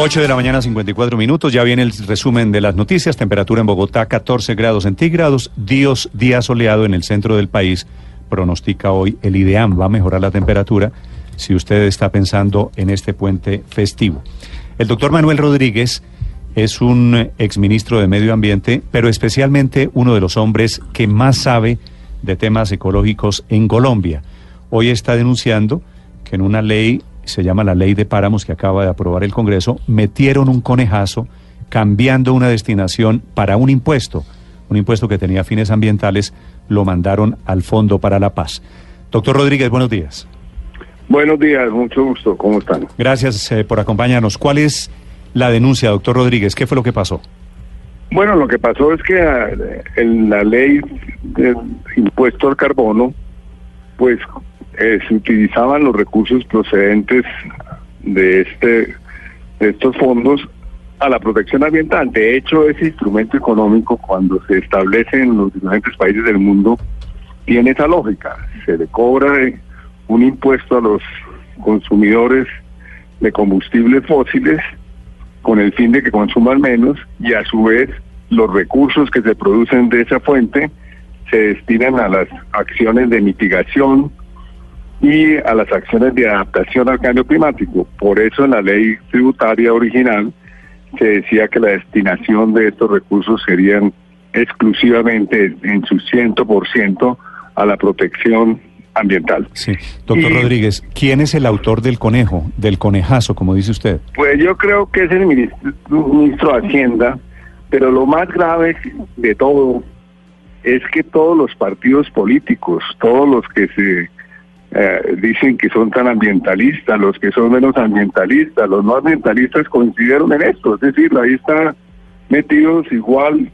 8 de la mañana, 54 minutos. Ya viene el resumen de las noticias. Temperatura en Bogotá, 14 grados centígrados. Dios, día soleado en el centro del país. Pronostica hoy el IDEAM. Va a mejorar la temperatura si usted está pensando en este puente festivo. El doctor Manuel Rodríguez es un exministro de Medio Ambiente, pero especialmente uno de los hombres que más sabe de temas ecológicos en Colombia. Hoy está denunciando que en una ley se llama la ley de páramos que acaba de aprobar el Congreso, metieron un conejazo cambiando una destinación para un impuesto, un impuesto que tenía fines ambientales, lo mandaron al Fondo para la Paz. Doctor Rodríguez, buenos días. Buenos días, mucho gusto, ¿cómo están? Gracias eh, por acompañarnos. ¿Cuál es la denuncia, doctor Rodríguez? ¿Qué fue lo que pasó? Bueno, lo que pasó es que eh, en la ley del impuesto al carbono, pues eh, se utilizaban los recursos procedentes de este de estos fondos a la protección ambiental. De hecho, ese instrumento económico, cuando se establece en los diferentes países del mundo, tiene esa lógica. Se le cobra un impuesto a los consumidores de combustibles fósiles con el fin de que consuman menos y a su vez los recursos que se producen de esa fuente se destinan a las acciones de mitigación, y a las acciones de adaptación al cambio climático. Por eso en la ley tributaria original se decía que la destinación de estos recursos serían exclusivamente en su 100% a la protección ambiental. Sí. Doctor Rodríguez, ¿quién es el autor del conejo, del conejazo, como dice usted? Pues yo creo que es el ministro, ministro de Hacienda, pero lo más grave de todo es que todos los partidos políticos, todos los que se eh, dicen que son tan ambientalistas, los que son menos ambientalistas, los no ambientalistas coincidieron en esto, es decir, ahí está metidos igual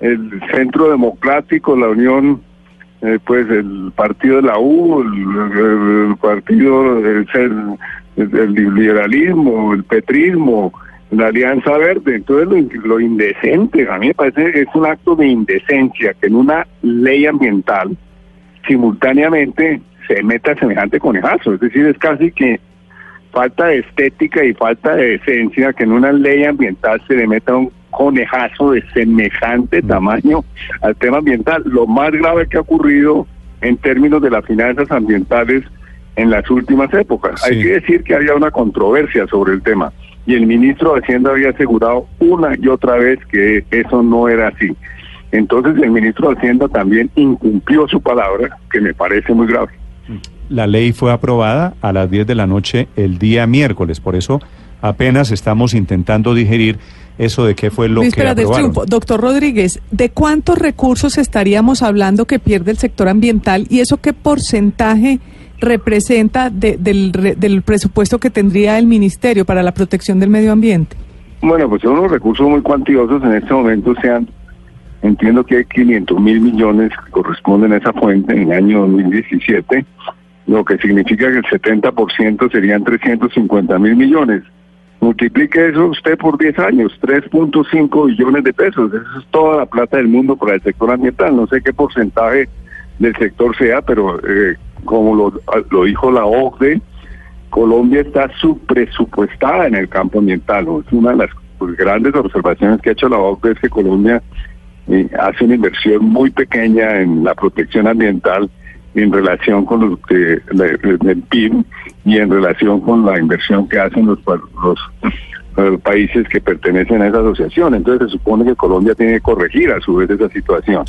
el Centro Democrático, la Unión, eh, pues el partido de la U, el, partido del liberalismo, el petrismo, la Alianza Verde. Entonces lo, lo indecente, a mí me parece es un acto de indecencia que en una ley ambiental simultáneamente se meta semejante conejazo. Es decir, es casi que falta de estética y falta de esencia que en una ley ambiental se le meta un conejazo de semejante mm. tamaño al tema ambiental. Lo más grave que ha ocurrido en términos de las finanzas ambientales en las últimas épocas. Hay que decir que había una controversia sobre el tema y el ministro de Hacienda había asegurado una y otra vez que eso no era así. Entonces el ministro de Hacienda también incumplió su palabra, que me parece muy grave. La ley fue aprobada a las 10 de la noche el día miércoles, por eso apenas estamos intentando digerir eso de qué fue lo que aprobaron. Doctor Rodríguez, ¿de cuántos recursos estaríamos hablando que pierde el sector ambiental y eso qué porcentaje representa del, del presupuesto que tendría el Ministerio para la protección del medio ambiente? Bueno, pues son unos recursos muy cuantiosos. En este momento sean Entiendo que hay 500 mil millones que corresponden a esa fuente en el año 2017, lo que significa que el 70% serían 350 mil millones. Multiplique eso usted por 10 años, 3.5 billones de pesos. Eso es toda la plata del mundo para el sector ambiental. No sé qué porcentaje del sector sea, pero eh, como lo, lo, dijo la OCDE, Colombia está subpresupuestada en el campo ambiental. Es una de las pues, grandes observaciones que ha hecho la OCDE es que Colombia hace una inversión muy pequeña en la protección ambiental en relación con los que el PIB y en relación con la inversión que hacen los, los, países que pertenecen a esa asociación. Entonces se supone que Colombia tiene que corregir a su vez esa situación.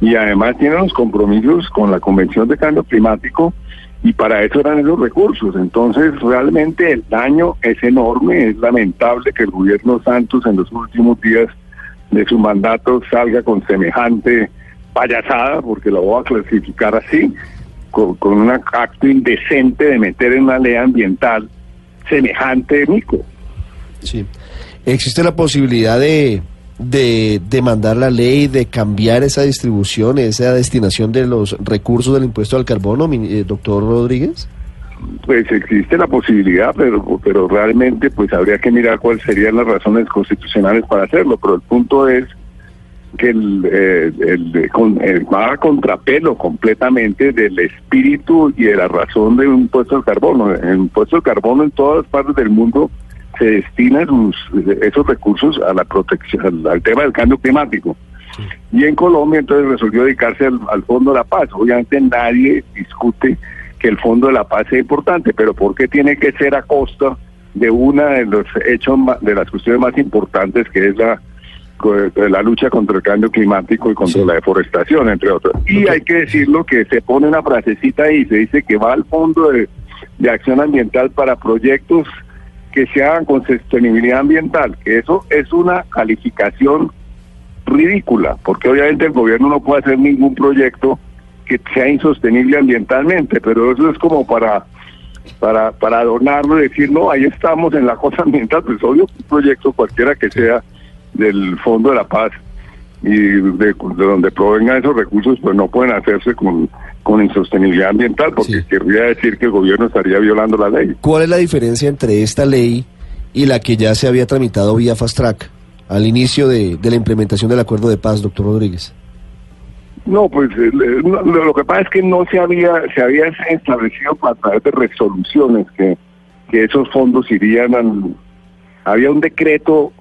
Y además tiene los compromisos con la Convención de Cambio Climático y para eso eran esos recursos. Entonces realmente el daño es enorme, es lamentable que el gobierno Santos en los últimos días de su mandato salga con semejante payasada, porque lo voy a clasificar así, con, un acto indecente de meter en una ley ambiental semejante mico. Sí. ¿Existe la posibilidad de, de demandar la ley, de cambiar esa distribución, esa destinación de los recursos del impuesto al carbono, eh, doctor Rodríguez? pues existe la posibilidad, pero, pero realmente pues habría que mirar cuáles serían las razones constitucionales para hacerlo, pero el punto es que el, eh, el, va a contrapelo completamente del espíritu y de la razón de un impuesto al carbono. El impuesto al carbono en todas partes del mundo se destina esos recursos a la protección, al, tema del cambio climático. Y en Colombia entonces resolvió dedicarse al, Fondo de la Paz. Obviamente nadie discute que el Fondo de la Paz es importante, pero ¿por qué tiene que ser a costa de una de los hechos, de las cuestiones más importantes que es la la lucha contra el cambio climático y contra la deforestación, entre otros. Y hay que decirlo que se pone una frasecita ahí, se dice que va al fondo de, de acción ambiental para proyectos que se hagan con sostenibilidad ambiental, que eso es una calificación ridícula, porque obviamente el gobierno no puede hacer ningún proyecto que sea insostenible ambientalmente, pero eso es como para para para adornarlo y decir, no, ahí estamos en la cosa ambiental, pues obvio, un proyecto cualquiera que sea del Fondo de la Paz y de, donde provengan esos recursos, pues no pueden hacerse con, con insostenibilidad ambiental, porque querría decir que el gobierno estaría violando la ley. ¿Cuál es la diferencia entre esta ley y la que ya se había tramitado vía Fast Track al inicio de, la implementación del acuerdo de paz, doctor Rodríguez? No, pues eh, lo, que pasa es que no se había se había establecido a través de resoluciones que, que esos fondos irían al... Había un decreto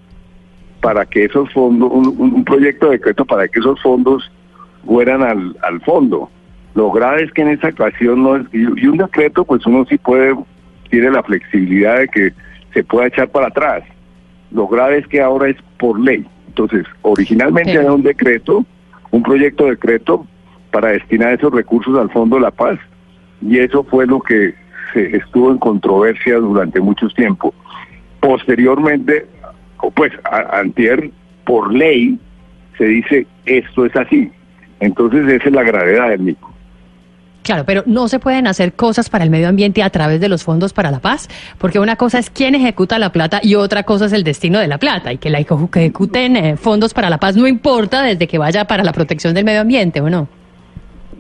para que esos fondos, un, proyecto de decreto para que esos fondos fueran al, al fondo. Lo grave es que en esa ocasión no es, y, un decreto pues uno sí puede, tiene la flexibilidad de que se pueda echar para atrás. Lo grave es que ahora es por ley. Entonces, originalmente era un decreto, un proyecto de decreto para destinar esos recursos al Fondo de la Paz, y eso fue lo que se estuvo en controversia durante mucho tiempo. Posteriormente pues antier por ley se dice esto es así. Entonces esa es la gravedad del mico. Claro, pero no se pueden hacer cosas para el medio ambiente a través de los fondos para la paz, porque una cosa es quién ejecuta la plata y otra cosa es el destino de la plata, y que la ejecuten eh, fondos para la paz no importa desde que vaya para la protección del medio ambiente, ¿o no?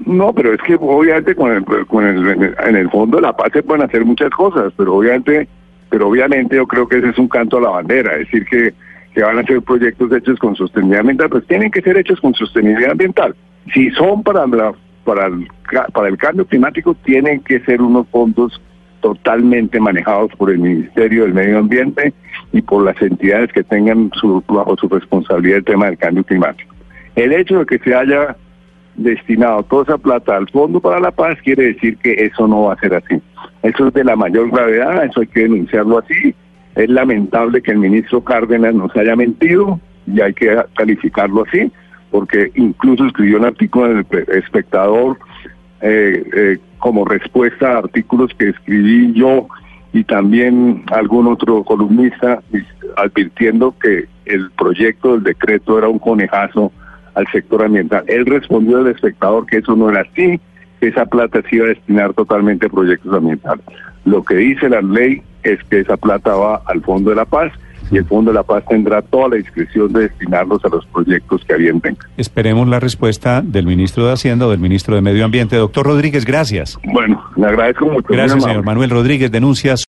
No, pero es que obviamente con el, con el, en el fondo de la paz se pueden hacer muchas cosas, pero obviamente pero obviamente yo creo que ese es un canto a la bandera, decir, que, que van a ser proyectos hechos con sostenibilidad ambiental, pues tienen que ser hechos con sostenibilidad ambiental. Si son para, la, para, el, para el cambio climático, tienen que ser unos fondos totalmente manejados por el Ministerio del Medio Ambiente y por las entidades que tengan su, bajo su responsabilidad el tema del cambio climático. El hecho de que se haya destinado toda esa plata al Fondo para la Paz quiere decir que eso no va a ser así. Eso es de la mayor gravedad, eso hay que denunciarlo así. Es lamentable que el ministro Cárdenas nos haya mentido y hay que calificarlo así, porque incluso escribió un artículo en el espectador eh, eh, como respuesta a artículos que escribí yo y también algún otro columnista advirtiendo que el proyecto del decreto era un conejazo al sector ambiental. Él respondió al espectador que eso no era así, esa plata se iba a destinar totalmente a proyectos ambientales. Lo que dice la ley es que esa plata va al Fondo de la Paz y el Fondo de la Paz tendrá toda la discreción de destinarlos a los proyectos que bien tengan. Esperemos la respuesta del ministro de Hacienda o del ministro de Medio Ambiente. Doctor Rodríguez, gracias. Bueno, le agradezco mucho. Gracias, señor Manuel Rodríguez. Denuncias.